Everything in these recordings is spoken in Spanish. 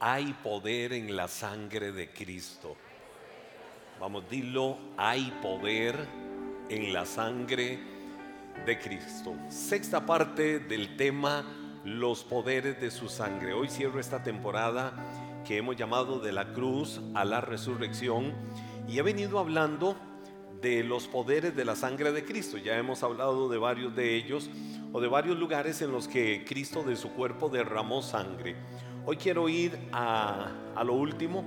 hay poder en la sangre de Cristo. Vamos, dilo, hay poder en la sangre de Cristo. Sexta parte del tema, los poderes de su sangre. Hoy cierro esta temporada que hemos llamado de la cruz a la resurrección y he venido hablando de los poderes de la sangre de Cristo. Ya hemos hablado de varios de ellos o de varios lugares en los que Cristo de su cuerpo derramó sangre. Hoy quiero ir a, lo último,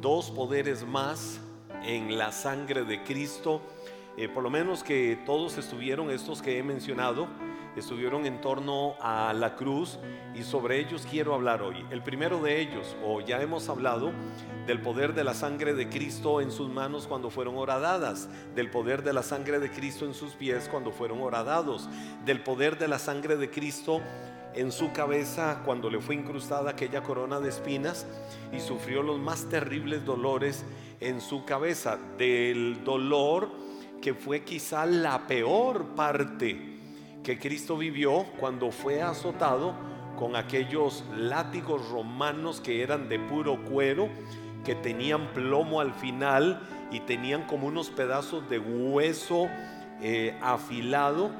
dos poderes más en la sangre de Cristo, eh, por lo menos que todos estuvieron, estos que he mencionado, estuvieron en torno a la cruz y sobre ellos quiero hablar hoy. El primero de ellos, o ya hemos hablado, del poder de la sangre de Cristo en sus manos cuando fueron horadadas, del poder de la sangre de Cristo en sus pies cuando fueron horadados, del poder de la sangre de Cristo en su cabeza cuando le fue incrustada aquella corona de espinas y sufrió los más terribles dolores en su cabeza, del dolor que fue quizá la peor parte que Cristo vivió cuando fue azotado con aquellos látigos romanos que eran de puro cuero, que tenían plomo al final y tenían como unos pedazos de hueso eh, afilado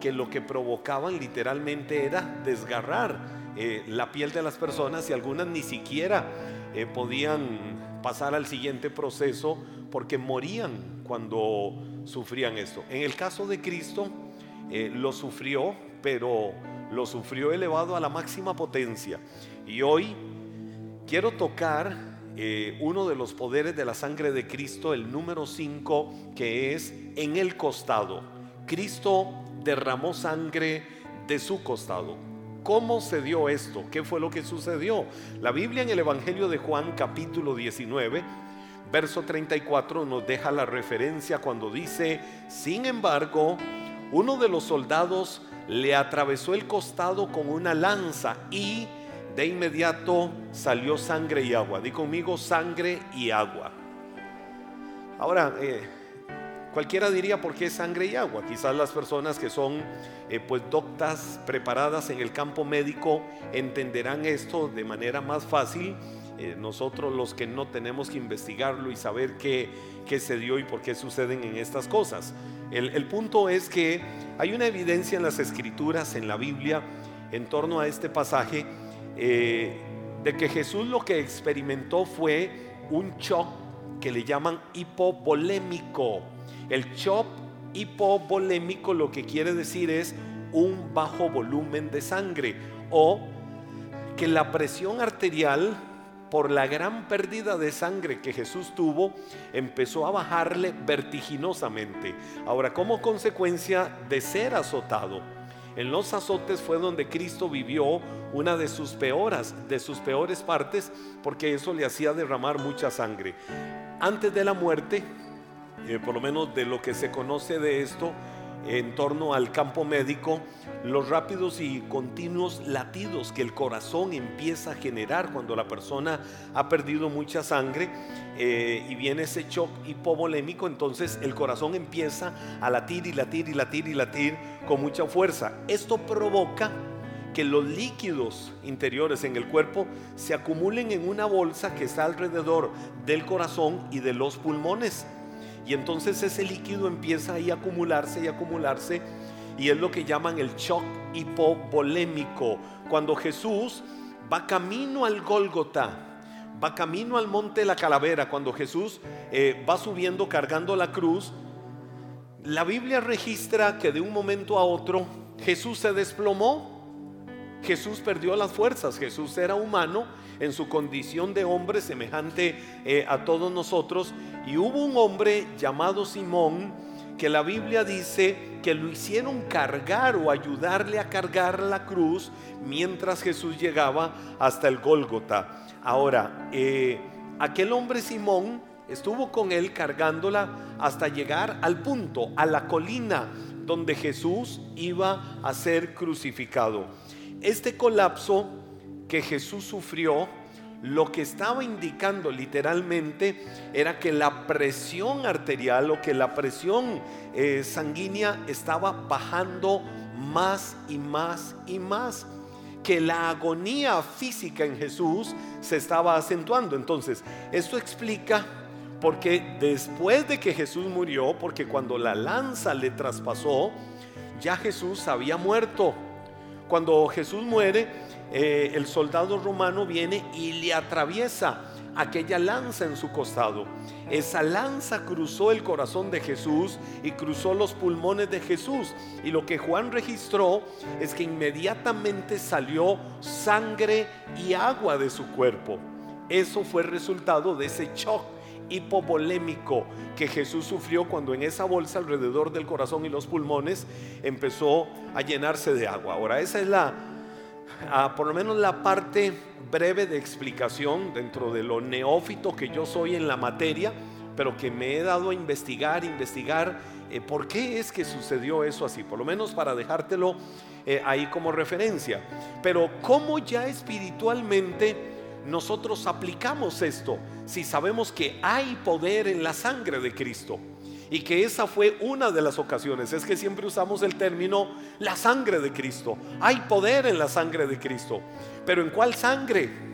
que lo que provocaban literalmente era desgarrar eh, la piel de las personas y algunas ni siquiera eh, podían pasar al siguiente proceso porque morían cuando sufrían esto. En el caso de Cristo, eh, lo sufrió, pero lo sufrió elevado a la máxima potencia. Y hoy quiero tocar uno de los poderes de la sangre de Cristo, el número 5, que es en el costado. Cristo derramó sangre de su costado. ¿Cómo se dio esto? ¿Qué fue lo que sucedió? La Biblia en el Evangelio de Juan capítulo 19, verso 34 nos deja la referencia cuando dice, sin embargo, uno de los soldados le atravesó el costado con una lanza y de inmediato salió sangre y agua. Di conmigo sangre y agua. Ahora, eh, Cualquiera diría por qué sangre y agua. Quizás las personas que son eh, pues doctas preparadas en el campo médico entenderán esto de manera más fácil. Eh, nosotros los que no tenemos que investigarlo y saber qué, qué, se dio y por qué suceden en estas cosas. El, punto es que hay una evidencia en las escrituras, en la Biblia, en torno a este pasaje, eh, de que Jesús lo que experimentó fue un shock que le llaman hipovolémico el shock hipovolémico lo que quiere decir es un bajo volumen de sangre o que la presión arterial por la gran pérdida de sangre que Jesús tuvo, empezó a bajarle vertiginosamente. Ahora, como consecuencia de ser azotado, en los azotes fue donde Cristo vivió una de sus de sus peores partes, porque eso le hacía derramar mucha sangre. Antes de la muerte, eh, por lo menos de lo que se conoce de esto en torno al campo médico, los rápidos y continuos latidos que el corazón empieza a generar cuando la persona ha perdido mucha sangre eh, y viene ese shock hipovolémico, entonces el corazón empieza a latir y latir y latir y latir con mucha fuerza. Esto provoca que los líquidos interiores en el cuerpo se acumulen en una bolsa que está alrededor del corazón y de los pulmones. Y entonces ese líquido empieza ahí a acumularse y acumularse y es lo que llaman el shock hipovolémico. Cuando Jesús va camino al Gólgota, va camino al monte de la calavera, cuando Jesús eh, va subiendo cargando la cruz, la Biblia registra que de un momento a otro Jesús se desplomó, Jesús perdió las fuerzas, Jesús era humano en su condición de hombre semejante eh, a todos nosotros. Y hubo un hombre llamado Simón que la Biblia dice que lo hicieron cargar o ayudarle a cargar la cruz mientras Jesús llegaba hasta el Gólgota. Ahora, eh, aquel hombre Simón estuvo con él cargándola hasta llegar al punto, a la colina donde Jesús iba a ser crucificado. Este colapso que Jesús sufrió, lo que estaba indicando literalmente era que la presión arterial o que la presión eh, sanguínea estaba bajando más y más y más porque la agonía física en Jesús se estaba acentuando. Entonces, esto explica porque después de que Jesús murió, porque cuando la lanza le traspasó, ya Jesús había muerto. Cuando Jesús muere, eh, el soldado romano viene y le atraviesa aquella lanza en su costado. Esa lanza cruzó el corazón de Jesús y cruzó los pulmones de Jesús. Y lo que Juan registró es que inmediatamente salió sangre y agua de su cuerpo. Eso fue el resultado de ese shock hipovolémico que Jesús sufrió cuando en esa bolsa alrededor del corazón y los pulmones empezó a llenarse de agua. Ahora, esa es la, por lo menos la parte breve de explicación dentro de lo neófito que yo soy en la materia, pero que me he dado a investigar, investigar eh, por qué es que sucedió eso así, por lo menos para dejártelo eh, ahí como referencia. Pero cómo ya espiritualmente nosotros aplicamos esto si sabemos que hay poder en la sangre de Cristo y que esa fue una de las ocasiones. Es que siempre usamos el término la sangre de Cristo. Hay poder en la sangre de Cristo. Pero ¿en cuál sangre?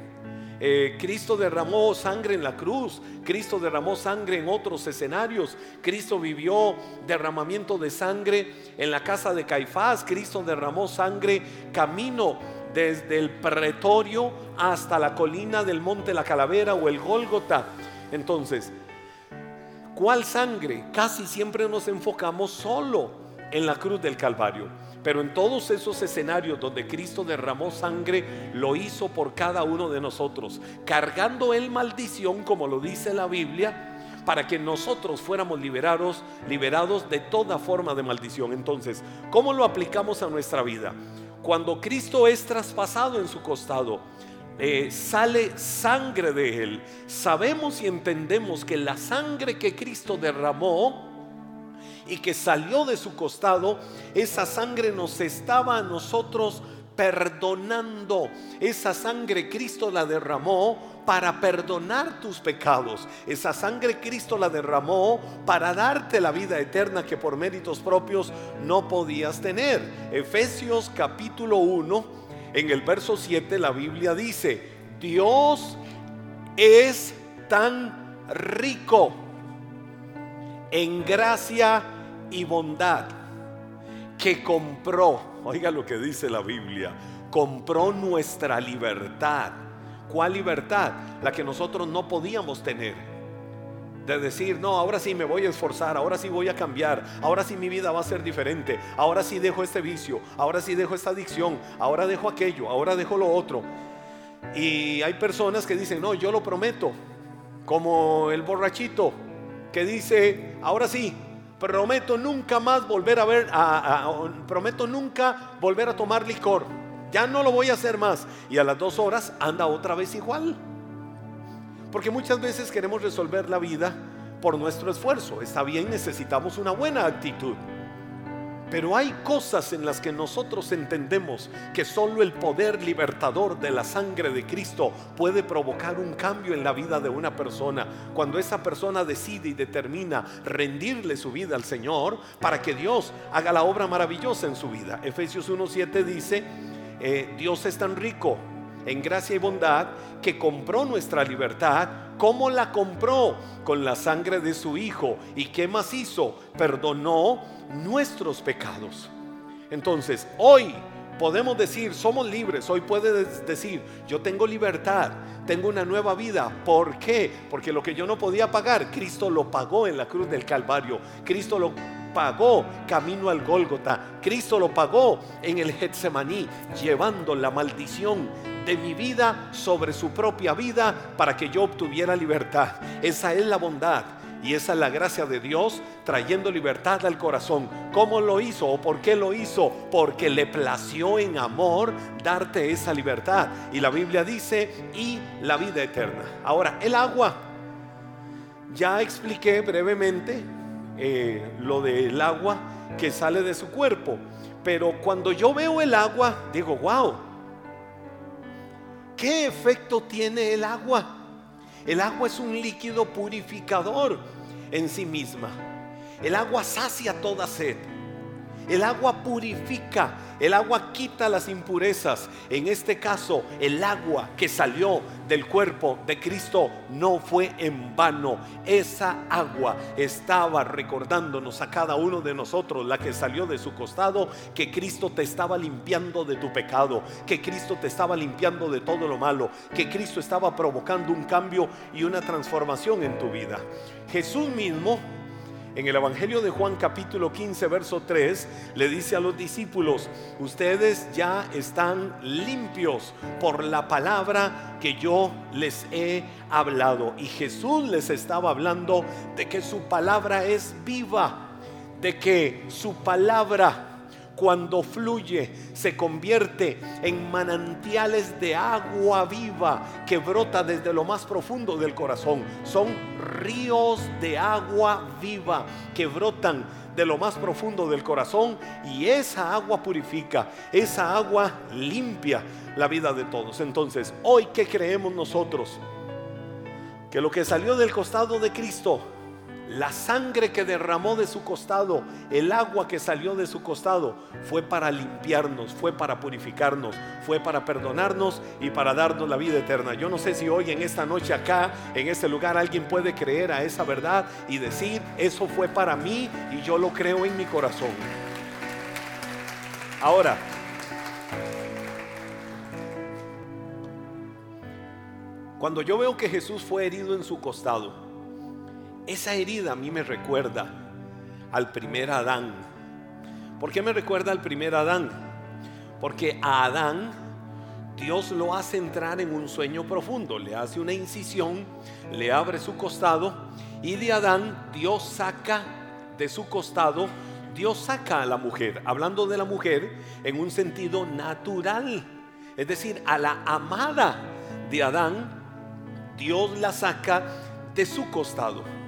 Eh, Cristo derramó sangre en la cruz, Cristo derramó sangre en otros escenarios, Cristo vivió derramamiento de sangre en la casa de Caifás, Cristo derramó sangre camino desde el pretorio hasta la colina del monte La Calavera o el Gólgota. Entonces, ¿Cuál sangre? Casi siempre nos enfocamos solo en la cruz del Calvario. Pero en todos esos escenarios donde Cristo derramó sangre, lo hizo por cada uno de nosotros, cargando el maldición, como lo dice la Biblia, para que nosotros fuéramos liberados, liberados de toda forma de maldición. Entonces, ¿cómo lo aplicamos a nuestra vida? Cuando Cristo es traspasado en su costado, eh, sale sangre de él. Sabemos y entendemos que la sangre que Cristo derramó y que salió de su costado, esa sangre nos estaba a nosotros perdonando. Esa sangre Cristo la derramó para perdonar tus pecados. Esa sangre Cristo la derramó para darte la vida eterna que por méritos propios no podías tener. Efesios capítulo 1 en el verso 7 la Biblia dice, Dios es tan rico en gracia y bondad que compró, oiga lo que dice la Biblia, compró nuestra libertad. ¿Cuál libertad? La que nosotros no podíamos tener de decir, no, ahora sí me voy a esforzar, ahora sí voy a cambiar, ahora sí mi vida va a ser diferente, ahora sí dejo este vicio, ahora sí dejo esta adicción, ahora dejo aquello, ahora dejo lo otro. Y hay personas que dicen, no, yo lo prometo, como el borrachito que dice, ahora sí, prometo nunca más volver a ver, prometo nunca volver a tomar licor, ya no lo voy a hacer más. Y a las dos horas anda otra vez igual. Porque muchas veces queremos resolver la vida por nuestro esfuerzo. Está bien, necesitamos una buena actitud. Pero hay cosas en las que nosotros entendemos que solo el poder libertador de la sangre de Cristo puede provocar un cambio en la vida de una persona. Cuando esa persona decide y determina rendirle su vida al Señor para que Dios haga la obra maravillosa en su vida. Efesios 1.7 dice, eh, Dios es tan rico en gracia y bondad que compró nuestra libertad. ¿Cómo la compró? Con la sangre de su Hijo. ¿Y qué más hizo? Perdonó nuestros pecados. Entonces, hoy podemos decir, somos libres. Hoy puedes decir, yo tengo libertad, tengo una nueva vida. ¿Por qué? Porque lo que yo no podía pagar, Cristo lo pagó en la cruz del Calvario. Cristo lo pagó camino al Gólgota. Cristo lo pagó en el Getsemaní, llevando la maldición de mi vida sobre su propia vida para que yo obtuviera libertad. Esa es la bondad. Y esa es la gracia de Dios trayendo libertad al corazón. ¿Cómo lo hizo o por qué lo hizo? Porque le plació en amor darte esa libertad. Y la Biblia dice, y la vida eterna. Ahora, el agua. Ya expliqué brevemente eh, lo del agua que sale de su cuerpo. Pero cuando yo veo el agua, digo, wow, ¿Qué efecto tiene el agua? El agua es un líquido purificador en sí misma. El agua sacia toda sed. El agua purifica, el agua quita las impurezas. En este caso, el agua que salió del cuerpo de Cristo no fue en vano. Esa agua estaba recordándonos a cada uno de nosotros, la que salió de su costado, que Cristo te estaba limpiando de tu pecado, que Cristo te estaba limpiando de todo lo malo, que Cristo estaba provocando un cambio y una transformación en tu vida. Jesús mismo en el Evangelio de Juan capítulo 15, verso 3, le dice a los discípulos, ustedes ya están limpios por la palabra que yo les he hablado. Y Jesús les estaba hablando de que su palabra es viva, de que su palabra cuando fluye se convierte en manantiales de agua viva que brota desde lo más profundo del corazón. Son ríos de agua viva que brotan de lo más profundo del corazón y esa agua purifica, esa agua limpia la vida de todos. Entonces, hoy que creemos nosotros que lo que salió del costado de Cristo la sangre que derramó de su costado, el agua que salió de su costado, fue para limpiarnos, fue para purificarnos, fue para perdonarnos y para darnos la vida eterna. Yo no sé si hoy en esta noche acá, en este lugar, alguien puede creer a esa verdad y decir, eso fue para mí y yo lo creo en mi corazón. Ahora, cuando yo veo que Jesús fue herido en su costado, esa herida a mí me recuerda al primer Adán. ¿Por qué me recuerda al primer Adán? Porque a Adán Dios lo hace entrar en un sueño profundo, le hace una incisión, le abre su costado y de Adán Dios saca de su costado, Dios saca a la mujer, hablando de la mujer en un sentido natural, es decir, a la amada de Adán, Dios la saca de su costado.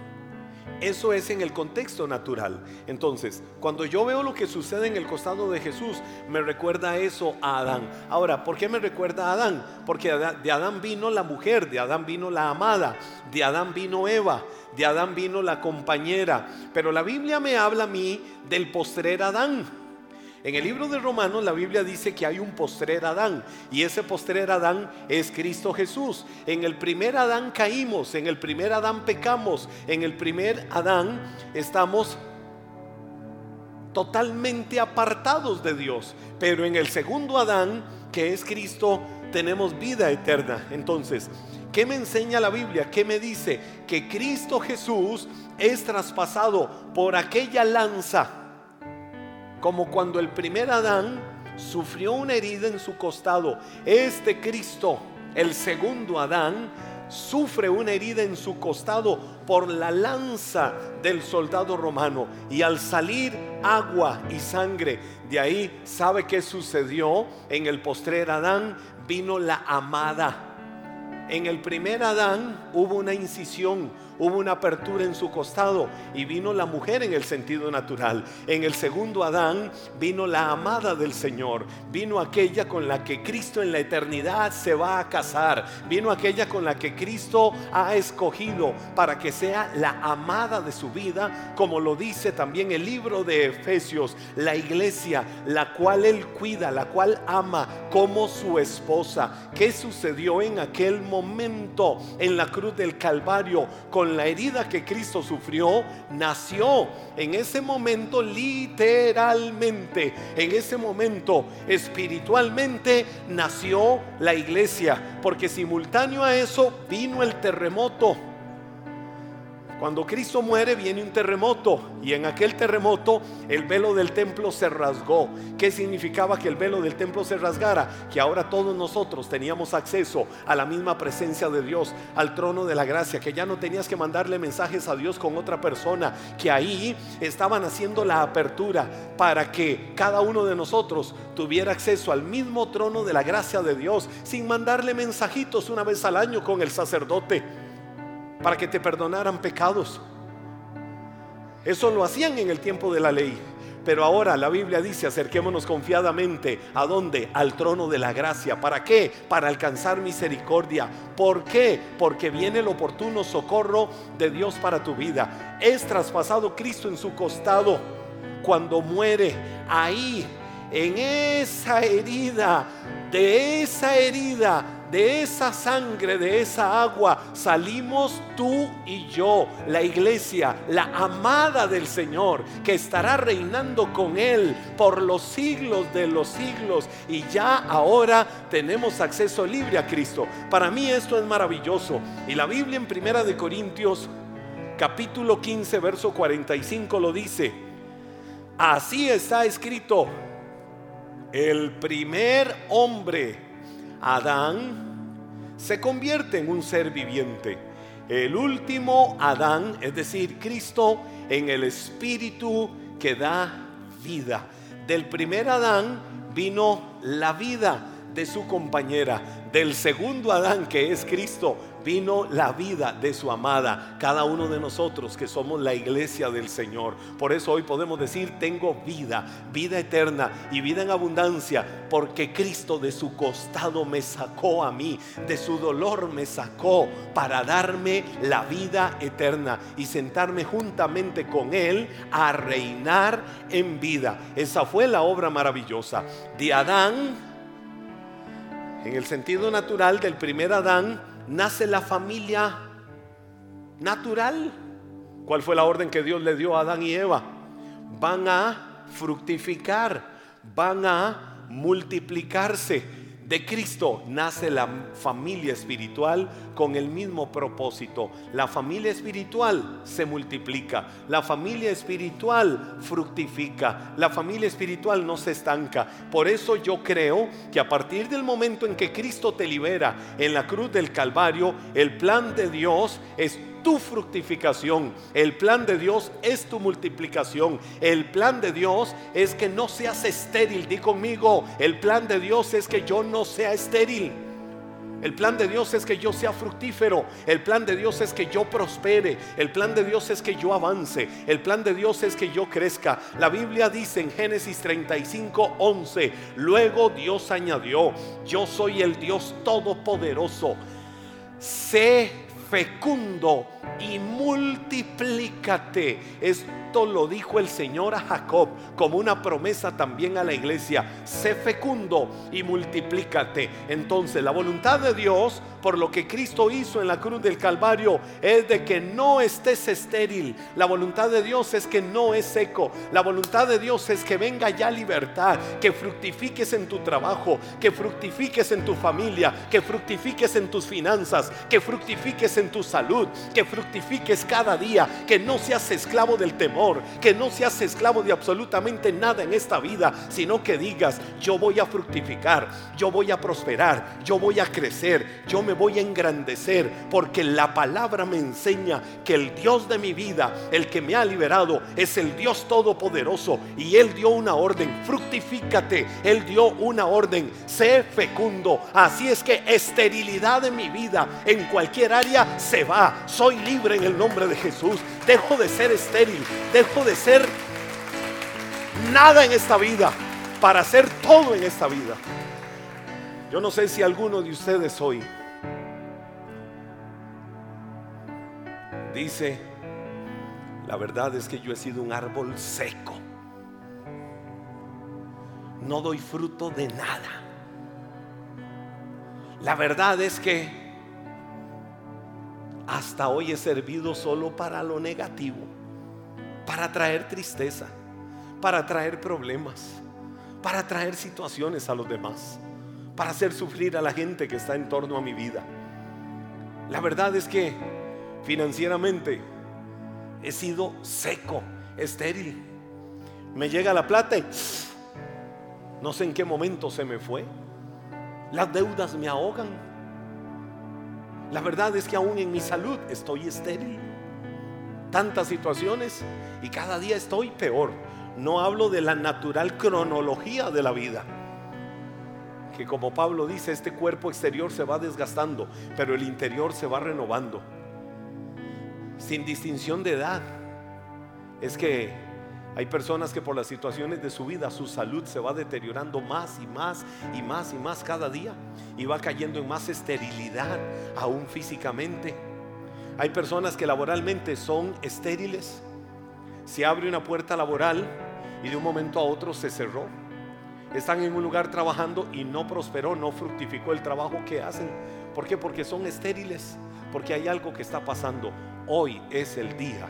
Eso es en el contexto natural. Entonces, cuando yo veo lo que sucede en el costado de Jesús, me recuerda eso a Adán. Ahora, ¿por qué me recuerda a Adán? Porque de Adán vino la mujer, de Adán vino la amada, de Adán vino Eva, de Adán vino la compañera. Pero la Biblia me habla a mí del postrer Adán. En el libro de Romanos la Biblia dice que hay un postrer Adán y ese postrer Adán es Cristo Jesús. En el primer Adán caímos, en el primer Adán pecamos, en el primer Adán estamos totalmente apartados de Dios, pero en el segundo Adán, que es Cristo, tenemos vida eterna. Entonces, ¿qué me enseña la Biblia? ¿Qué me dice? Que Cristo Jesús es traspasado por aquella lanza como cuando el primer Adán sufrió una herida en su costado. Este Cristo, el segundo Adán, sufre una herida en su costado por la lanza del soldado romano. Y al salir agua y sangre, de ahí sabe qué sucedió. En el postrer Adán vino la amada. En el primer Adán hubo una incisión, hubo una apertura en su costado y vino la mujer en el sentido natural. En el segundo Adán vino la amada del Señor, vino aquella con la que Cristo en la eternidad se va a casar, vino aquella con la que Cristo ha escogido para que sea la amada de su vida, como lo dice también el libro de Efesios, la iglesia, la cual él cuida, la cual ama como su esposa. ¿Qué sucedió en aquel momento en la cruz del Calvario la herida que Cristo sufrió, nació en ese momento literalmente, en ese momento espiritualmente nació la iglesia, porque simultáneo a eso vino el terremoto cuando Cristo muere viene un terremoto y en aquel terremoto el velo del templo se rasgó. ¿Qué significaba que el velo del templo se rasgara? Que ahora todos nosotros teníamos acceso a la misma presencia de Dios, al trono de la gracia, que ya no tenías que mandarle mensajes a Dios con otra persona, que ahí estaban haciendo la apertura para que cada uno de nosotros tuviera acceso al mismo trono de la gracia de Dios sin mandarle mensajitos una vez al año con el sacerdote para que te perdonaran pecados. Eso lo hacían en el tiempo de la ley. Pero ahora la Biblia dice, acerquémonos confiadamente a dónde? Al trono de la gracia. ¿Para qué? Para alcanzar misericordia. ¿Por qué? Porque viene el oportuno socorro de Dios para tu vida. Es traspasado Cristo en su costado cuando muere, ahí, en esa herida, de esa herida, de esa sangre, de esa agua, salimos tú y yo, la iglesia, la amada del Señor, que estará reinando con Él por los siglos de los siglos. Y ya ahora tenemos acceso libre a Cristo. Para mí esto es maravilloso. Y la Biblia en Primera de Corintios, capítulo 15, verso 45 lo dice. Así está escrito. El primer hombre, Adán, se convierte en un ser viviente. El último Adán, es decir, Cristo, en el espíritu que da vida. Del primer Adán vino la vida de su compañera. Del segundo Adán, que es Cristo, vino la vida de su amada, cada uno de nosotros que somos la iglesia del Señor. Por eso hoy podemos decir, tengo vida, vida eterna y vida en abundancia, porque Cristo de su costado me sacó a mí, de su dolor me sacó para darme la vida eterna y sentarme juntamente con Él a reinar en vida. Esa fue la obra maravillosa de Adán. En el sentido natural del primer Adán, nace la familia natural. ¿Cuál fue la orden que Dios le dio a Adán y Eva? Van a fructificar, van a multiplicarse de Cristo nace la familia espiritual con el mismo propósito. La familia espiritual se multiplica, la familia espiritual fructifica, la familia espiritual no se estanca. Por eso yo creo que a partir del momento en que Cristo te libera en la cruz del Calvario, el plan de Dios es tu fructificación. El plan de Dios es tu multiplicación. El plan de Dios es que no seas estéril. Di conmigo, el plan de Dios es que yo no sea estéril. El plan de Dios es que yo sea fructífero. El plan de Dios es que yo prospere. El plan de Dios es que yo avance. El plan de Dios es que yo crezca. La Biblia dice en Génesis 35, 11. Luego Dios añadió, yo soy el Dios todopoderoso. Sé fecundo y multiplícate. Lo dijo el Señor a Jacob como una promesa también a la iglesia. Sé fecundo y multiplícate. Entonces la voluntad de Dios, por lo que Cristo hizo en la cruz del Calvario, es de que no estés estéril. La voluntad de Dios es que no es seco. La voluntad de Dios es que venga ya libertad, que fructifiques en tu trabajo, que fructifiques en tu familia, que fructifiques en tus finanzas, que fructifiques en tu salud, que fructifiques cada día, que no seas esclavo del temor, que no seas esclavo de absolutamente nada en esta vida, sino que digas, yo voy a fructificar, yo voy a prosperar, yo voy a crecer, yo me voy a engrandecer, porque la palabra me enseña que el Dios de mi vida, el que me ha liberado, es el Dios todopoderoso y Él dio una orden, fructifícate, Él dio una orden, sé fecundo. Así es que esterilidad de mi vida en cualquier área se va. Soy libre en el nombre de Jesús. Dejo de ser estéril. Dejo de ser nada en esta vida para hacer todo en esta vida. Yo no sé si alguno de ustedes hoy dice, la verdad es que yo he sido un árbol seco. No doy fruto de nada. La verdad es que hasta hoy he servido solo para lo negativo, para traer tristeza, para traer problemas, para traer situaciones a los demás, para hacer sufrir a la gente que está en torno a mi vida. La verdad es que financieramente he sido seco, estéril. Me llega la plata y no sé en qué momento se me fue. Las deudas me ahogan la verdad es que aún en mi salud estoy estéril. Tantas situaciones y cada día estoy peor. No hablo de la natural cronología de la vida. Que como Pablo dice, este cuerpo exterior se va desgastando, pero el interior se va renovando. Sin distinción de edad. Es que hay personas que por las situaciones de su vida su salud se va deteriorando más y más y más y más cada día y va cayendo en más esterilidad aún físicamente. Hay personas que laboralmente son estériles. Se abre una puerta laboral y de un momento a otro se cerró. Están en un lugar trabajando y no prosperó, no fructificó el trabajo que hacen. ¿Por qué? Porque son estériles, porque hay algo que está pasando. Hoy es el día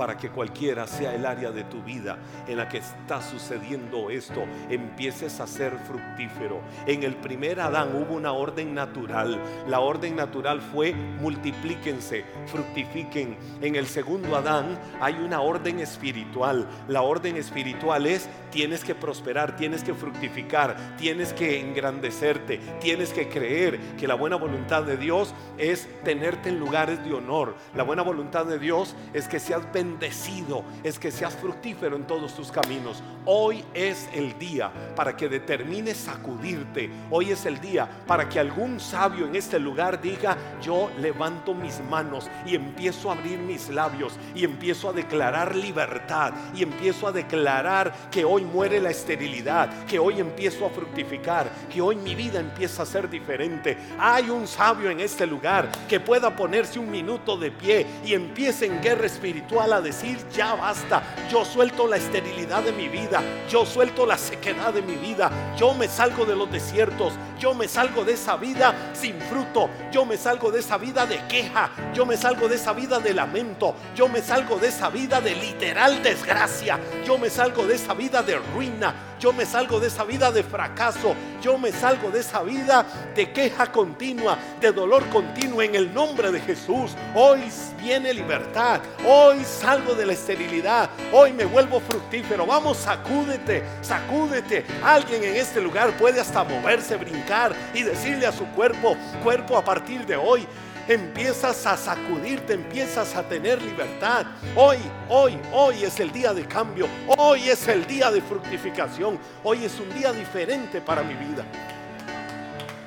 para que cualquiera sea el área de tu vida en la que está sucediendo esto, empieces a ser fructífero. En el primer Adán hubo una orden natural. La orden natural fue multiplíquense, fructifiquen. En el segundo Adán hay una orden espiritual. La orden espiritual es tienes que prosperar, tienes que fructificar, tienes que engrandecerte, tienes que creer que la buena voluntad de Dios es tenerte en lugares de honor. La buena voluntad de Dios es que seas bendecido bendecido es que seas fructífero en todos tus caminos. Hoy es el día para que determines sacudirte. Hoy es el día para que algún sabio en este lugar diga, yo levanto mis manos y empiezo a abrir mis labios y empiezo a declarar libertad y empiezo a declarar que hoy muere la esterilidad, que hoy empiezo a fructificar, que hoy mi vida empieza a ser diferente. Hay un sabio en este lugar que pueda ponerse un minuto de pie y empiece en guerra espiritual decir, ya basta, yo suelto la esterilidad de mi vida, yo suelto la sequedad de mi vida, yo me salgo de los desiertos, yo me salgo de esa vida sin fruto, yo me salgo de esa vida de queja, yo me salgo de esa vida de lamento, yo me salgo de esa vida de literal desgracia, yo me salgo de esa vida de ruina, yo me salgo de esa vida de fracaso. Yo me salgo de esa vida de queja continua, de dolor continuo en el nombre de Jesús. Hoy viene libertad. Hoy salgo de la esterilidad. Hoy me vuelvo fructífero. Vamos, sacúdete, sacúdete. Alguien en este lugar puede hasta moverse, brincar y decirle a su cuerpo, cuerpo a partir de hoy empiezas a sacudirte, empiezas a tener libertad. Hoy, hoy, hoy es el día de cambio. Hoy es el día de fructificación. Hoy es un día diferente para mi vida.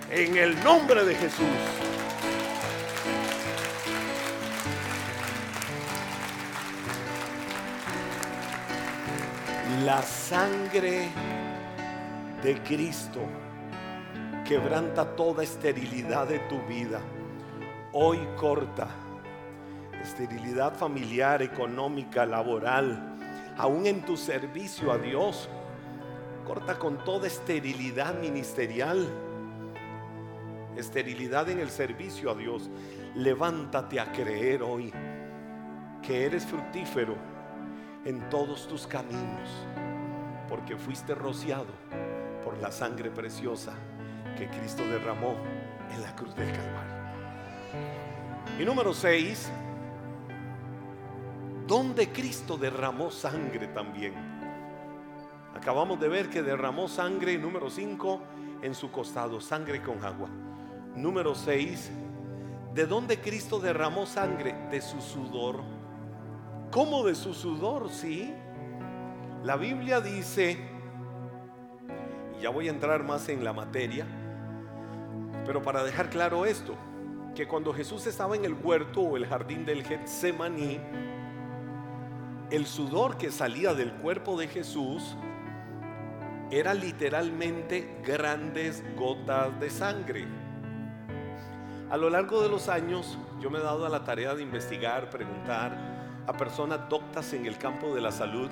En el nombre de Jesús. La sangre de Cristo quebranta toda esterilidad de tu vida hoy corta. Esterilidad familiar, económica, laboral, aún en tu servicio a Dios. Corta con toda esterilidad ministerial. Esterilidad en el servicio a Dios. Levántate a creer hoy que eres fructífero en todos tus caminos, porque fuiste rociado por la sangre preciosa que Cristo derramó en la cruz del Calvario. Y número 6, donde Cristo derramó sangre también. Acabamos de ver que derramó sangre, número 5, en su costado, sangre con agua. Número 6, ¿de dónde Cristo derramó sangre? De su sudor. ¿Cómo de su sudor? Sí. La Biblia dice, y ya voy a entrar más en la materia, pero para dejar claro esto, que cuando Jesús estaba en el huerto o el jardín del Getsemaní, el sudor que salía del cuerpo de Jesús era literalmente grandes gotas de sangre. A lo largo de los años yo me he dado a la tarea de investigar, preguntar a personas doctas en el campo de la salud,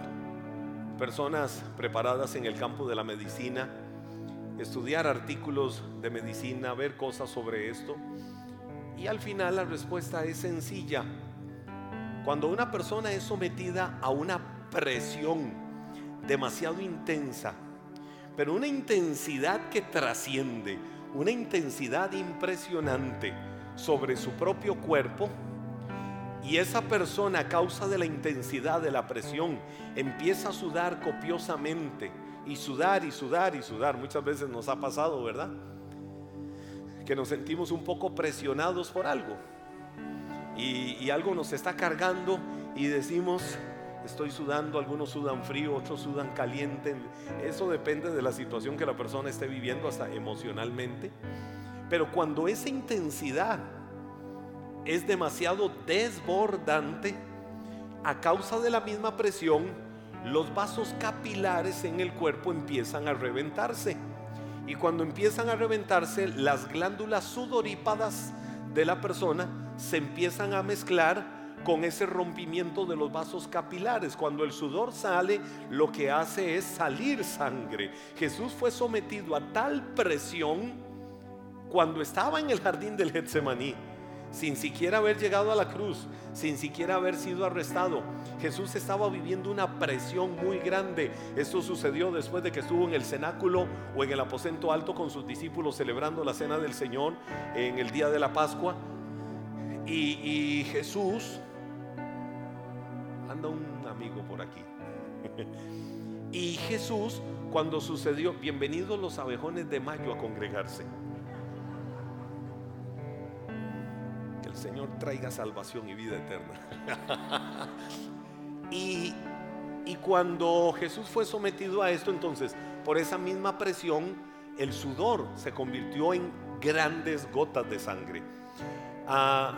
personas preparadas en el campo de la medicina, estudiar artículos de medicina, ver cosas sobre esto. Y al final la respuesta es sencilla. Cuando una persona es sometida a una presión demasiado intensa, pero una intensidad que trasciende, una intensidad impresionante sobre su propio cuerpo, y esa persona a causa de la intensidad de la presión empieza a sudar copiosamente, y sudar y sudar y sudar, muchas veces nos ha pasado, ¿verdad? Que nos sentimos un poco presionados por algo. Y, algo nos está cargando y decimos, estoy sudando, algunos sudan frío, otros sudan caliente. Eso depende de la situación que la persona esté viviendo, hasta emocionalmente. Pero cuando esa intensidad es demasiado desbordante, a causa de la misma presión, los vasos capilares en el cuerpo empiezan a reventarse y cuando empiezan a reventarse, las glándulas sudorípadas de la persona se empiezan a mezclar con ese rompimiento de los vasos capilares. Cuando el sudor sale, lo que hace es salir sangre. Jesús fue sometido a tal presión cuando estaba en el jardín del Getsemaní sin siquiera haber llegado a la cruz, sin siquiera haber sido arrestado. Jesús estaba viviendo una presión muy grande. Esto sucedió después de que estuvo en el cenáculo o en el aposento alto con sus discípulos celebrando la cena del Señor en el día de la Pascua. Y, Jesús, anda un amigo por aquí. y Jesús, cuando sucedió, bienvenidos los abejones de mayo a congregarse. Señor traiga salvación y vida eterna. y, y cuando Jesús fue sometido a esto, entonces, por esa misma presión, el sudor se convirtió en grandes gotas de sangre. Ah,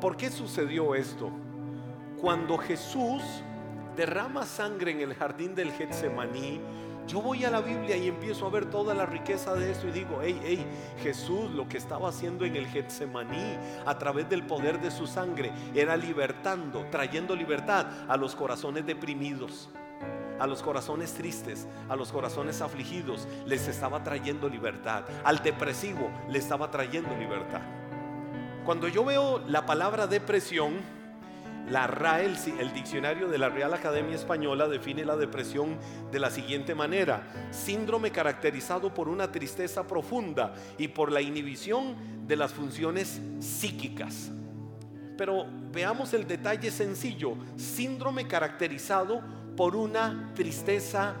¿Por qué sucedió esto? Cuando Jesús derrama sangre en el jardín del Getsemaní, yo voy a la Biblia y empiezo a ver toda la riqueza de eso y digo, hey, hey, Jesús lo que estaba haciendo en el Getsemaní a través del poder de su sangre era libertando, trayendo libertad a los corazones deprimidos a los corazones tristes, a los corazones afligidos, les estaba trayendo libertad. Al depresivo le estaba trayendo libertad. Cuando yo veo la palabra depresión, la RAE, el, diccionario de la Real Academia Española, define la depresión de la siguiente manera. Síndrome caracterizado por una tristeza profunda y por la inhibición de las funciones psíquicas. Pero veamos el detalle sencillo. Síndrome caracterizado por una tristeza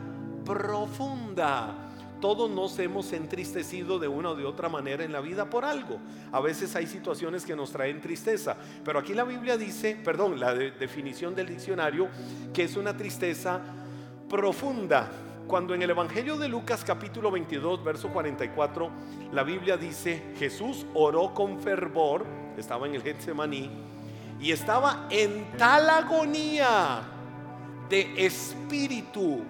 profunda todos nos hemos entristecido de una o de otra manera en la vida por algo. A veces hay situaciones que nos traen tristeza, pero aquí la Biblia dice, perdón, la definición del diccionario, que es una tristeza profunda. Cuando en el Evangelio de Lucas capítulo 22, verso 44, la Biblia dice, Jesús oró con fervor, estaba en el Getsemaní, y estaba en tal agonía de espíritu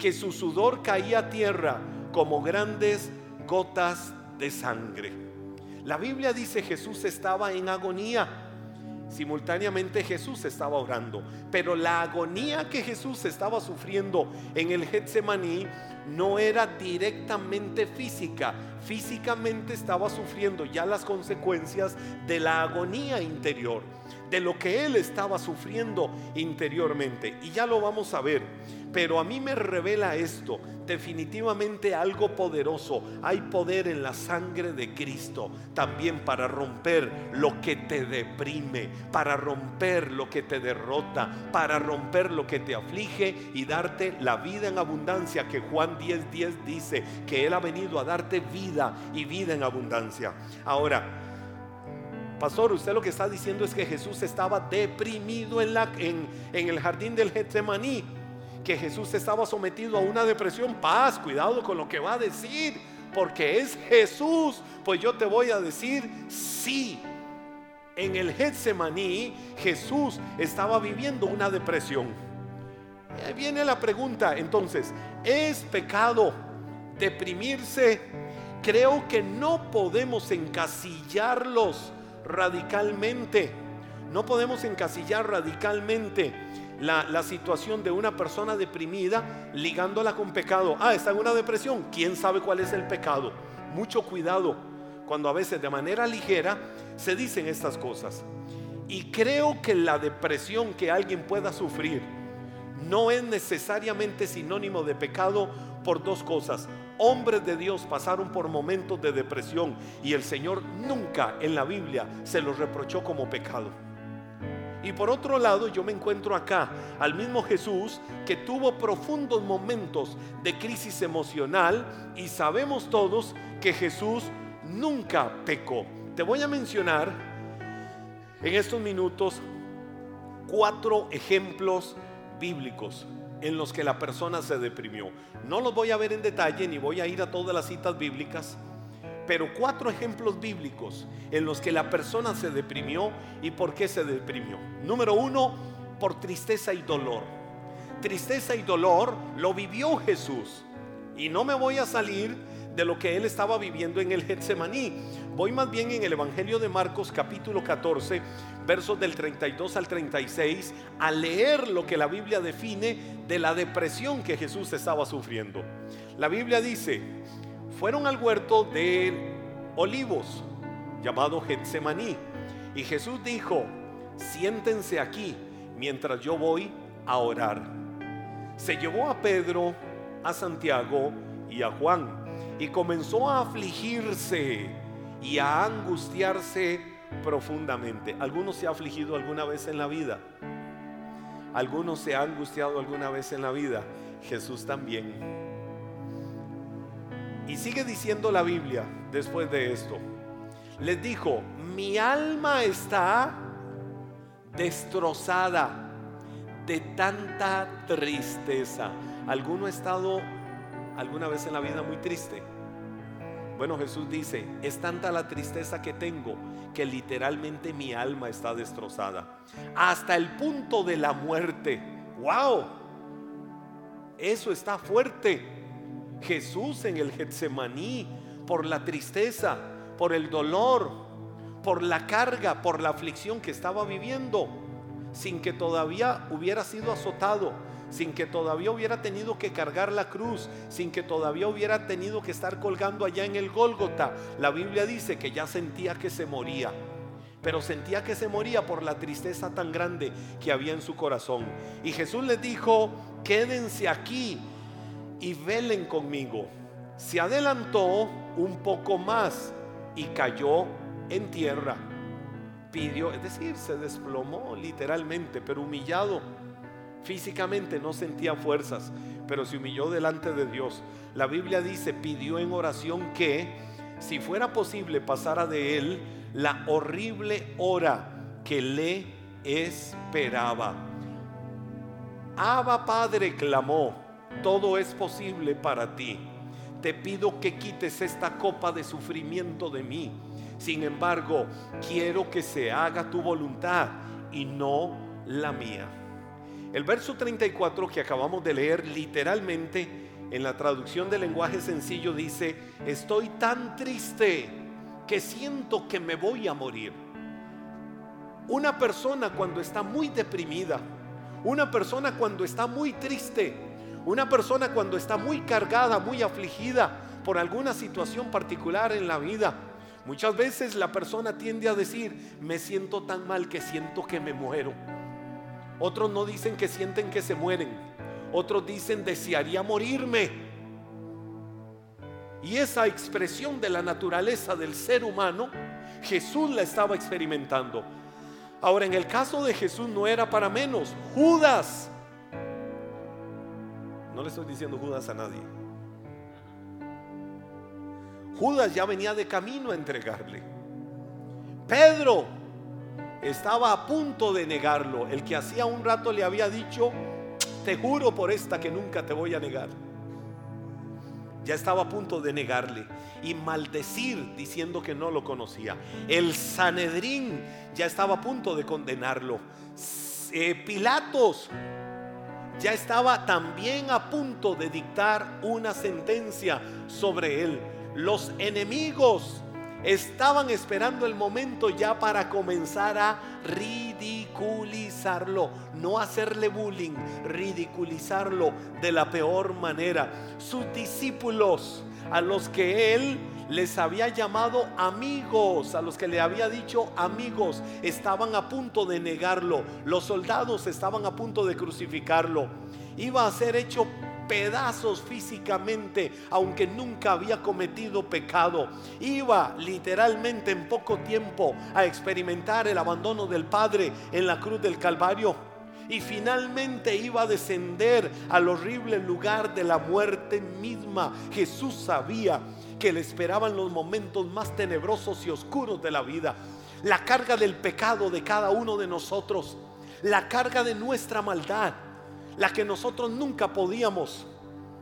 que su sudor caía a tierra como grandes gotas de sangre. La Biblia dice Jesús estaba en agonía. Simultáneamente Jesús estaba orando, pero la agonía que Jesús estaba sufriendo en el Getsemaní no era directamente física. Físicamente estaba sufriendo ya las consecuencias de la agonía interior, de lo que él estaba sufriendo interiormente. Y ya lo vamos a ver. Pero a mí me revela esto, definitivamente algo poderoso. Hay poder en la sangre de Cristo también para romper lo que te deprime, para romper lo que te derrota, para romper lo que te aflige y darte la vida en abundancia que Juan 10:10 10 dice que Él ha venido a darte vida y vida en abundancia. Ahora, Pastor, usted lo que está diciendo es que Jesús estaba deprimido en, el jardín del Getsemaní que Jesús estaba sometido a una depresión, paz, cuidado con lo que va a decir, porque es Jesús. Pues yo te voy a decir, sí. En el Getsemaní Jesús estaba viviendo una depresión. Y viene la pregunta, entonces, ¿es pecado deprimirse? Creo que no podemos encasillarlos radicalmente. No podemos encasillar radicalmente la, situación de una persona deprimida ligándola con pecado. Ah, está en una depresión. ¿Quién sabe cuál es el pecado? Mucho cuidado cuando a veces de manera ligera se dicen estas cosas. Y creo que la depresión que alguien pueda sufrir no es necesariamente sinónimo de pecado por dos cosas. Hombres de Dios pasaron por momentos de depresión y el Señor nunca en la Biblia se los reprochó como pecado. Y por otro lado, yo me encuentro acá al mismo Jesús que tuvo profundos momentos de crisis emocional y sabemos todos que Jesús nunca pecó. Te voy a mencionar en estos minutos cuatro ejemplos bíblicos en los que la persona se deprimió. No los voy a ver en detalle ni voy a ir a todas las citas bíblicas pero cuatro ejemplos bíblicos en los que la persona se deprimió y por qué se deprimió. Número uno, por tristeza y dolor. Tristeza y dolor lo vivió Jesús. Y no me voy a salir de lo que él estaba viviendo en el Getsemaní. Voy más bien en el Evangelio de Marcos capítulo 14, versos del 32 al 36, a leer lo que la Biblia define de la depresión que Jesús estaba sufriendo. La Biblia dice, fueron al huerto de olivos, llamado Getsemaní, y Jesús dijo, siéntense aquí mientras yo voy a orar. Se llevó a Pedro, a Santiago y a Juan y comenzó a afligirse y a angustiarse profundamente. ¿Alguno se ha afligido alguna vez en la vida? ¿Alguno se ha angustiado alguna vez en la vida? Jesús también. Y sigue diciendo la Biblia después de esto. Les dijo, mi alma está destrozada de tanta tristeza. ¿Alguno ha estado alguna vez en la vida muy triste? Bueno, Jesús dice, es tanta la tristeza que tengo que literalmente mi alma está destrozada. Hasta el punto de la muerte. ¡Wow! Eso está fuerte. Jesús en el Getsemaní, por la tristeza, por el dolor, por la carga, por la aflicción que estaba viviendo, sin que todavía hubiera sido azotado, sin que todavía hubiera tenido que cargar la cruz, sin que todavía hubiera tenido que estar colgando allá en el Gólgota. La Biblia dice que ya sentía que se moría, pero sentía que se moría por la tristeza tan grande que había en su corazón. Y Jesús les dijo, quédense aquí y velen conmigo. Se adelantó un poco más y cayó en tierra. Pidió, es decir, se desplomó literalmente, pero humillado Físicamente no sentía fuerzas, pero se humilló delante de Dios. La Biblia dice, pidió en oración que, si fuera posible, pasara de él la horrible hora que le esperaba. Abba Padre clamó, todo es posible para ti. Te pido que quites esta copa de sufrimiento de mí. Sin embargo, quiero que se haga tu voluntad y no la mía. El verso 34 que acabamos de leer literalmente en la traducción del lenguaje sencillo dice, estoy tan triste que siento que me voy a morir. Una persona cuando está muy deprimida, una persona cuando está muy triste, una persona cuando está muy cargada, muy afligida por alguna situación particular en la vida, muchas veces la persona tiende a decir, me siento tan mal que siento que me muero. Otros no dicen que sienten que se mueren. Otros dicen desearía morirme. Y esa expresión de la naturaleza del ser humano, Jesús la estaba experimentando. Ahora, en el caso de Jesús no era para menos. Judas. No le estoy diciendo Judas a nadie. Judas ya venía de camino a entregarle. Pedro estaba a punto de negarlo. El que hacía un rato le había dicho, te juro por esta que nunca te voy a negar. Ya estaba a punto de negarle y maldecir diciendo que no lo conocía. El Sanedrín ya estaba a punto de condenarlo. Eh, Pilatos ya estaba también a punto de dictar una sentencia sobre él. Los enemigos estaban esperando el momento ya para comenzar a ridiculizarlo, no hacerle bullying, ridiculizarlo de la peor manera. Sus discípulos, a los que él les había llamado amigos, a los que le había dicho amigos, estaban a punto de negarlo. Los soldados estaban a punto de crucificarlo. Iba a ser hecho pedazos físicamente, aunque nunca había cometido pecado. Iba literalmente en poco tiempo a experimentar el abandono del Padre en la cruz del Calvario. Y finalmente iba a descender al horrible lugar de la muerte misma. Jesús sabía que le esperaban los momentos más tenebrosos y oscuros de la vida. La carga del pecado de cada uno de nosotros. La carga de nuestra maldad la que nosotros nunca podíamos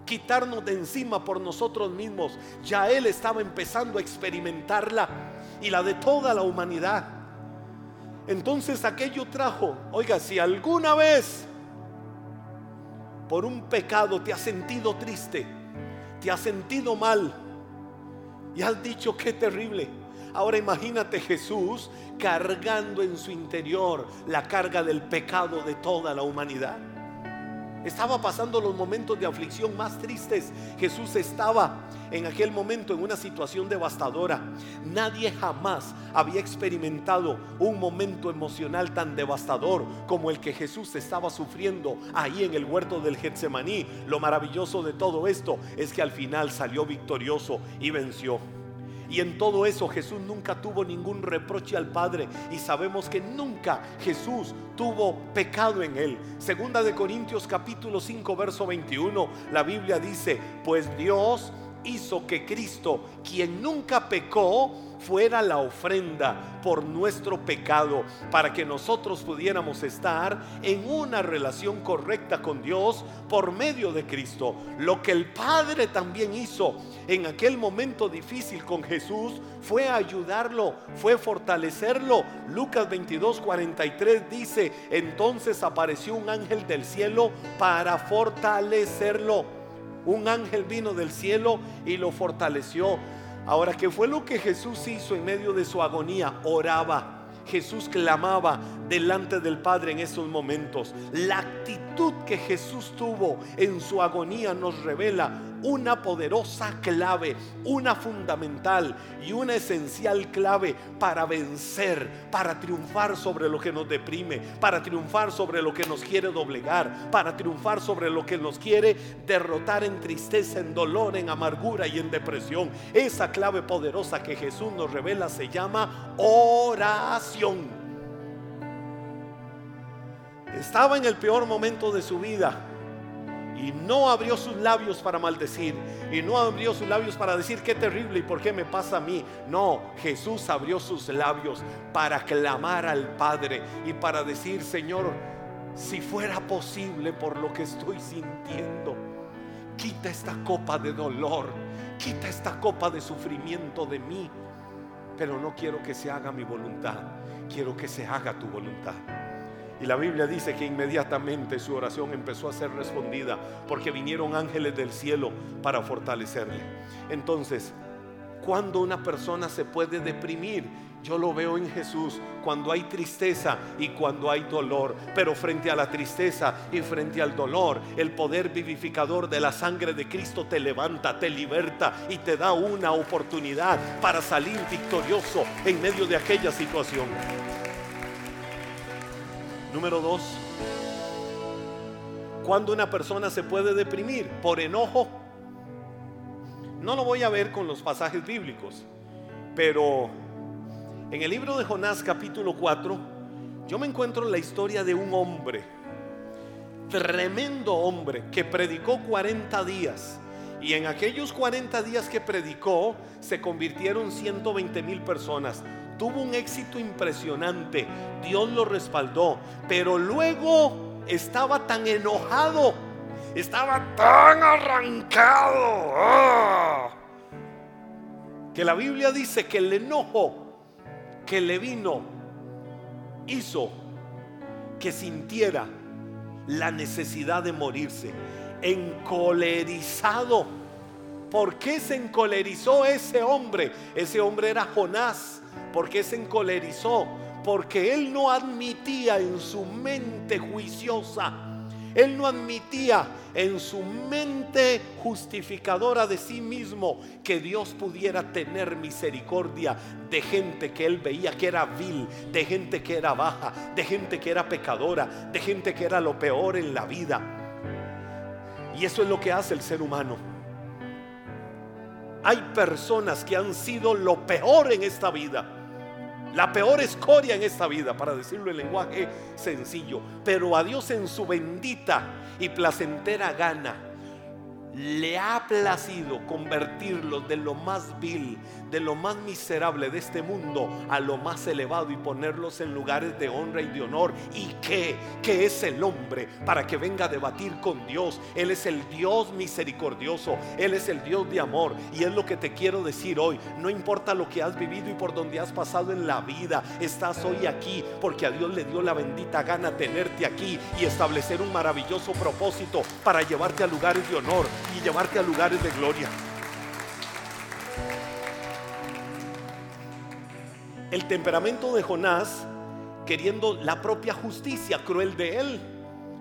quitarnos de encima por nosotros mismos, ya Él estaba empezando a experimentarla y la de toda la humanidad. Entonces aquello trajo, oiga, si alguna vez por un pecado te has sentido triste, te has sentido mal, Y has dicho, qué terrible. Ahora imagínate Jesús cargando en su interior la carga del pecado de toda la humanidad. Estaba pasando los momentos de aflicción más tristes. Jesús estaba en aquel momento en una situación devastadora. Nadie jamás había experimentado un momento emocional tan devastador como el que Jesús estaba sufriendo ahí en el huerto del Getsemaní. Lo maravilloso de todo esto es que al final salió victorioso y venció. Y en todo eso Jesús nunca tuvo ningún reproche al Padre. Y sabemos que nunca Jesús tuvo pecado en él. Segunda de Corintios capítulo 5 verso 21, la Biblia dice, pues Dios hizo que Cristo, quien nunca pecó, fuera la ofrenda por nuestro pecado, para que nosotros pudiéramos estar en una relación correcta con Dios por medio de Cristo. Lo que el Padre también hizo en aquel momento difícil con Jesús fue ayudarlo, fue fortalecerlo. Lucas 22, 43 dice, entonces apareció un ángel del cielo para fortalecerlo. Un ángel vino del cielo y lo fortaleció. Ahora, ¿qué fue lo que Jesús hizo en medio de su agonía? Oraba. Jesús clamaba delante del Padre en esos momentos. La actitud que Jesús tuvo en su agonía nos revela una poderosa clave, una fundamental y una esencial clave para vencer, para triunfar sobre lo que nos deprime, para triunfar sobre lo que nos quiere doblegar, para triunfar sobre lo que nos quiere derrotar en tristeza, en dolor, en amargura y en depresión. Esa clave poderosa que Jesús nos revela se llama oración. Estaba en el peor momento de su vida y no abrió sus labios para maldecir y no abrió sus labios para decir qué terrible y por qué me pasa a mí. No, Jesús abrió sus labios para clamar al Padre y para decir, Señor, si fuera posible por lo que estoy sintiendo, quita esta copa de dolor, quita esta copa de sufrimiento de mí, pero no quiero que se haga mi voluntad, quiero que se haga tu voluntad. Y la Biblia dice que inmediatamente su oración empezó a ser respondida porque vinieron ángeles del cielo para fortalecerle. Entonces, cuando una persona se puede deprimir, yo lo veo en Jesús cuando hay tristeza y cuando hay dolor. Pero frente a la tristeza y frente al dolor, el poder vivificador de la sangre de Cristo te levanta, te liberta y te da una oportunidad para salir victorioso en medio de aquella situación. Número dos, cuando una persona se puede deprimir por enojo. No lo voy a ver con los pasajes bíblicos, pero en el libro de Jonás capítulo 4, yo me encuentro la historia de un hombre, tremendo hombre, que predicó 40 días. Y en aquellos 40 días que predicó, se convirtieron 120 mil personas tuvo un éxito impresionante, Dios lo respaldó, pero luego estaba tan enojado, estaba tan arrancado, ¡ah! que la Biblia dice que el enojo que le vino hizo que sintiera la necesidad de morirse, encolerizado. ¿Por qué se encolerizó ese hombre? Ese hombre era Jonás. ¿Por se encolerizó? Porque él no admitía en su mente juiciosa, él no admitía en su mente justificadora de sí mismo que Dios pudiera tener misericordia de gente que él veía que era vil, de gente que era baja, de gente que era pecadora, de gente que era lo peor en la vida. Y eso es lo que hace el ser humano. Hay personas que han sido lo peor en esta vida la peor escoria en esta vida, para decirlo en lenguaje sencillo. Pero a Dios en su bendita y placentera gana le ha placido convertirlos de lo más vil, de lo más miserable de este mundo a lo más elevado y ponerlos en lugares de honra y de honor. ¿Y qué? ¿Qué es el hombre para que venga a debatir con Dios? Él es el Dios misericordioso, Él es el Dios de amor. Y es lo que te quiero decir hoy. No importa lo que has vivido y por donde has pasado en la vida, estás hoy aquí porque a Dios le dio la bendita gana tenerte aquí y establecer un maravilloso propósito para llevarte a lugares de honor y llevarte a lugares de gloria. El temperamento de Jonás queriendo la propia justicia cruel de él.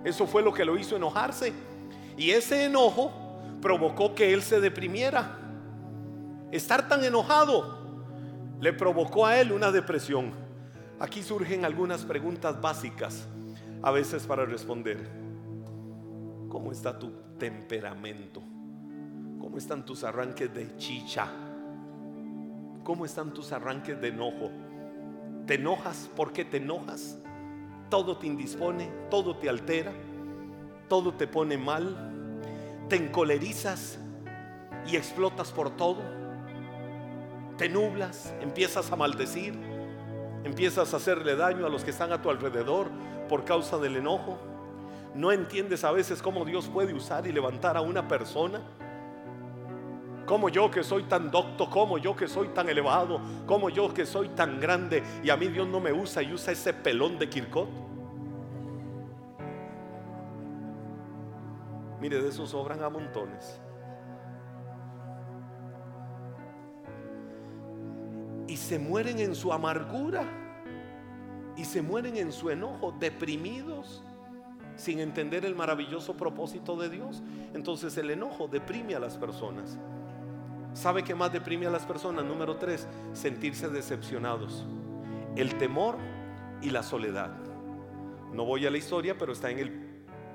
Eso fue lo que lo hizo enojarse. Y ese enojo provocó que él se deprimiera. Estar tan enojado le provocó a él una depresión. Aquí surgen algunas preguntas básicas a veces para responder. ¿Cómo está tu temperamento? ¿Cómo están tus arranques de chicha? ¿Cómo están tus arranques de enojo? ¿Te enojas? ¿Por qué te enojas? Todo te indispone, todo te altera, todo te pone mal, te encolerizas y explotas por todo, te nublas, empiezas a maldecir, empiezas a hacerle daño a los que están a tu alrededor por causa del enojo. No entiendes a veces cómo Dios puede usar y levantar a una persona. Como yo que soy tan docto, como yo que soy tan elevado, como yo que soy tan grande y a mí Dios no me usa y usa ese pelón de Kirkot. Mire, de esos sobran a montones. Y se mueren en su amargura. Y se mueren en su enojo, deprimidos, sin entender el maravilloso propósito de Dios. Entonces el enojo deprime a las personas. ¿Sabe qué más deprime a las personas? Número tres, sentirse decepcionados. El temor y la soledad. No voy a la historia, pero está en el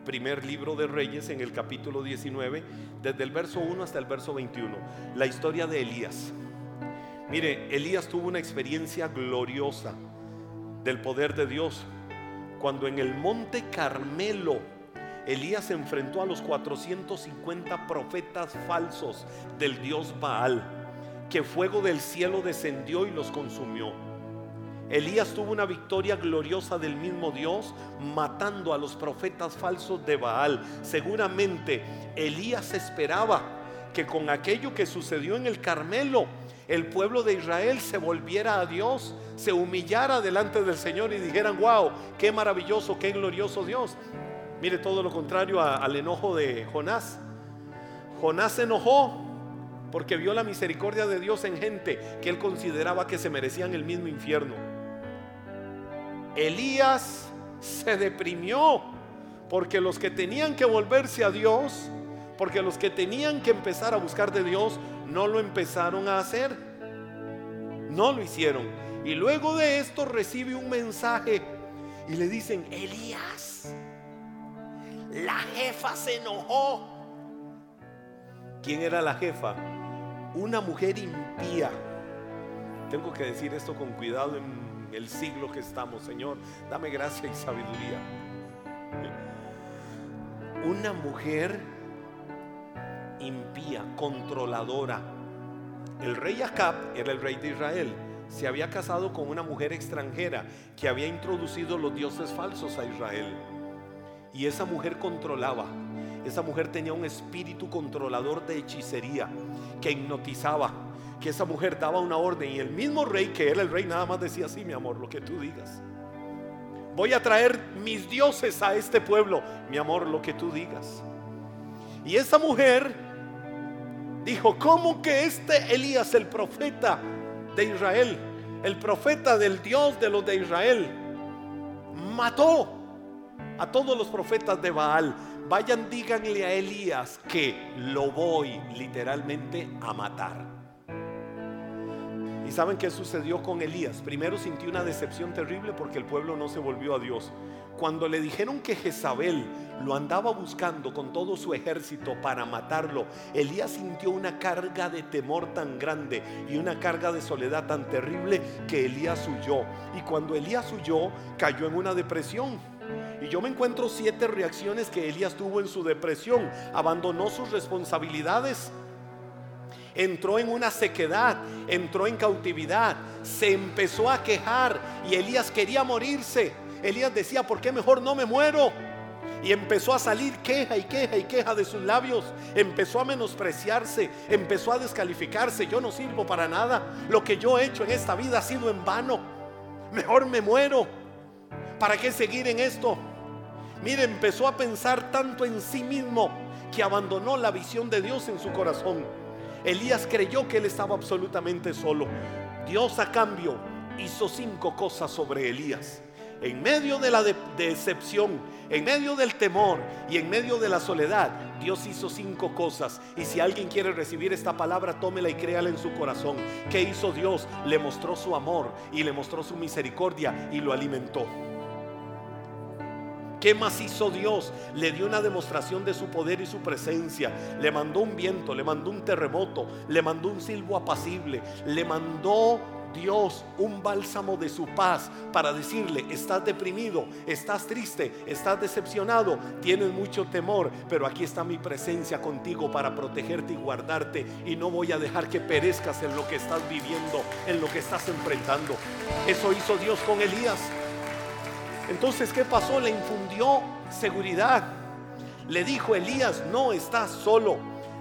primer libro de Reyes, en el capítulo 19, desde el verso 1 hasta el verso 21. La historia de Elías. Mire, Elías tuvo una experiencia gloriosa del poder de Dios cuando en el monte Carmelo Elías se enfrentó a los 450 profetas falsos del dios Baal, que fuego del cielo descendió y los consumió. Elías tuvo una victoria gloriosa del mismo Dios matando a los profetas falsos de Baal. Seguramente Elías esperaba que con aquello que sucedió en el Carmelo, el pueblo de Israel se volviera a Dios, se humillara delante del Señor y dijeran, wow, qué maravilloso, qué glorioso Dios. Mire todo lo contrario al enojo de Jonás. Jonás se enojó porque vio la misericordia de Dios en gente que él consideraba que se merecían el mismo infierno. Elías se deprimió porque los que tenían que volverse a Dios, porque los que tenían que empezar a buscar de Dios, no lo empezaron a hacer. No lo hicieron. Y luego de esto recibe un mensaje y le dicen, Elías, la jefa se enojó. ¿Quién era la jefa? Una mujer impía. Tengo que decir esto con cuidado en el siglo que estamos, Señor. Dame gracia y sabiduría. Una mujer impía, controladora. El rey Acab era el rey de Israel. Se había casado con una mujer extranjera que había introducido los dioses falsos a Israel. Y esa mujer controlaba. Esa mujer tenía un espíritu controlador de hechicería que hipnotizaba. Que esa mujer daba una orden y el mismo rey, que era el rey, nada más decía así, mi amor, lo que tú digas. Voy a traer mis dioses a este pueblo, mi amor, lo que tú digas. Y esa mujer dijo, ¿cómo que este Elías, el profeta de Israel, el profeta del Dios de los de Israel, mató a todos los profetas de Baal. Vayan, díganle a Elías que lo voy literalmente a matar. ¿Y saben qué sucedió con Elías? Primero sintió una decepción terrible porque el pueblo no se volvió a Dios. Cuando le dijeron que Jezabel lo andaba buscando con todo su ejército para matarlo, Elías sintió una carga de temor tan grande y una carga de soledad tan terrible que Elías huyó. Y cuando Elías huyó, cayó en una depresión. Y yo me encuentro siete reacciones que Elías tuvo en su depresión. Abandonó sus responsabilidades. Entró en una sequedad, entró en cautividad, se empezó a quejar y Elías quería morirse. Elías decía, ¿por qué mejor no me muero? Y empezó a salir queja y queja y queja de sus labios. Empezó a menospreciarse, empezó a descalificarse. Yo no sirvo para nada. Lo que yo he hecho en esta vida ha sido en vano. Mejor me muero. ¿Para qué seguir en esto? Mire, empezó a pensar tanto en sí mismo que abandonó la visión de Dios en su corazón. Elías creyó que él estaba absolutamente solo. Dios a cambio hizo cinco cosas sobre Elías. En medio de la decepción, en medio del temor y en medio de la soledad, Dios hizo cinco cosas. Y si alguien quiere recibir esta palabra, tómela y créala en su corazón. ¿Qué hizo Dios? Le mostró su amor y le mostró su misericordia y lo alimentó. ¿Qué más hizo Dios? Le dio una demostración de su poder y su presencia. Le mandó un viento, le mandó un terremoto, le mandó un silbo apacible, le mandó Dios un bálsamo de su paz para decirle, estás deprimido, estás triste, estás decepcionado, tienes mucho temor, pero aquí está mi presencia contigo para protegerte y guardarte y no voy a dejar que perezcas en lo que estás viviendo, en lo que estás enfrentando. Eso hizo Dios con Elías. Entonces, ¿qué pasó? Le infundió seguridad. Le dijo Elías, no estás solo.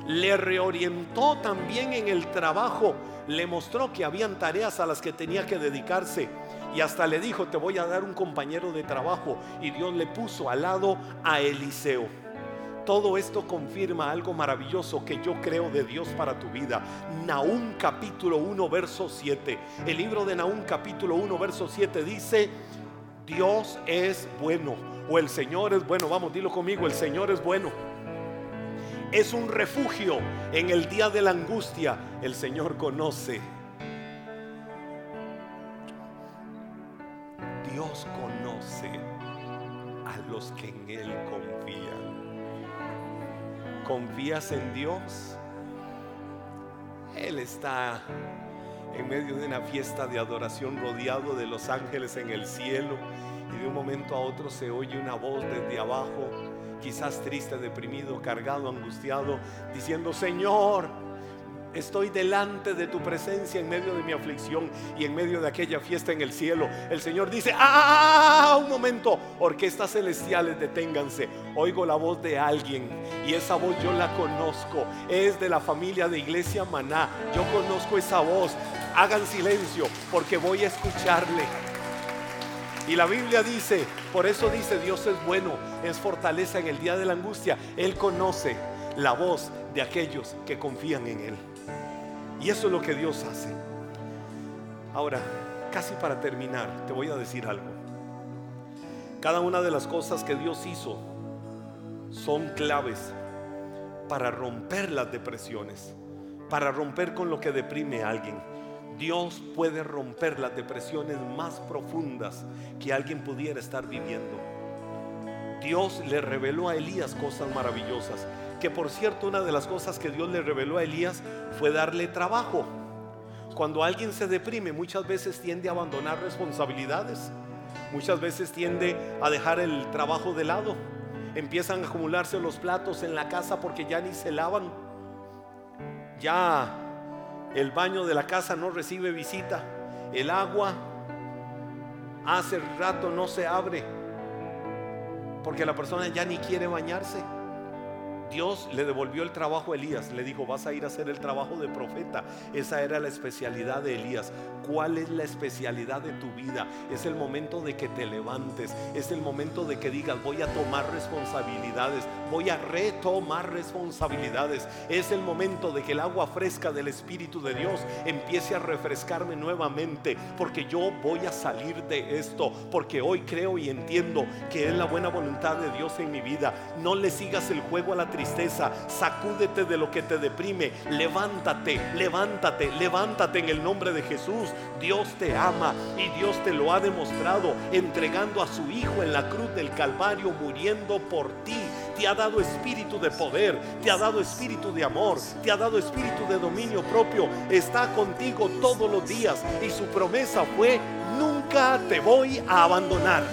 Le reorientó también en el trabajo. Le mostró que habían tareas a las que tenía que dedicarse. Y hasta le dijo, te voy a dar un compañero de trabajo. Y Dios le puso al lado a Eliseo. Todo esto confirma algo maravilloso que yo creo de Dios para tu vida. Nahum capítulo 1, verso 7. El libro de Nahum capítulo 1, verso 7 dice, Dios es bueno o el Señor es bueno. Vamos, dilo conmigo, el Señor es bueno. Es un refugio en el día de la angustia. El Señor conoce. Dios conoce a los que en Él confían. ¿Confías en Dios? Él está en medio de una fiesta de adoración rodeado de los ángeles en el cielo y de un momento a otro se oye una voz desde abajo, quizás triste, deprimido, cargado, angustiado, diciendo, Señor, Estoy delante de tu presencia en medio de mi aflicción y en medio de aquella fiesta en el cielo. El Señor dice, ah, un momento, orquestas celestiales, deténganse. Oigo la voz de alguien y esa voz yo la conozco. Es de la familia de Iglesia Maná. Yo conozco esa voz. Hagan silencio porque voy a escucharle. Y la Biblia dice, por eso dice, Dios es bueno, es fortaleza en el día de la angustia. Él conoce la voz de aquellos que confían en Él. Y eso es lo que Dios hace. Ahora, casi para terminar, te voy a decir algo. Cada una de las cosas que Dios hizo son claves para romper las depresiones, para romper con lo que deprime a alguien. Dios puede romper las depresiones más profundas que alguien pudiera estar viviendo. Dios le reveló a Elías cosas maravillosas que por cierto una de las cosas que Dios le reveló a Elías fue darle trabajo. Cuando alguien se deprime muchas veces tiende a abandonar responsabilidades, muchas veces tiende a dejar el trabajo de lado, empiezan a acumularse los platos en la casa porque ya ni se lavan, ya el baño de la casa no recibe visita, el agua hace rato no se abre porque la persona ya ni quiere bañarse. Dios le devolvió el trabajo a Elías, le dijo, vas a ir a hacer el trabajo de profeta. Esa era la especialidad de Elías. ¿Cuál es la especialidad de tu vida? Es el momento de que te levantes, es el momento de que digas, voy a tomar responsabilidades, voy a retomar responsabilidades. Es el momento de que el agua fresca del Espíritu de Dios empiece a refrescarme nuevamente, porque yo voy a salir de esto, porque hoy creo y entiendo que es la buena voluntad de Dios en mi vida. No le sigas el juego a la tristeza tristeza, sacúdete de lo que te deprime, levántate, levántate, levántate en el nombre de Jesús. Dios te ama y Dios te lo ha demostrado entregando a su Hijo en la cruz del Calvario, muriendo por ti. Te ha dado espíritu de poder, te ha dado espíritu de amor, te ha dado espíritu de dominio propio. Está contigo todos los días y su promesa fue, nunca te voy a abandonar.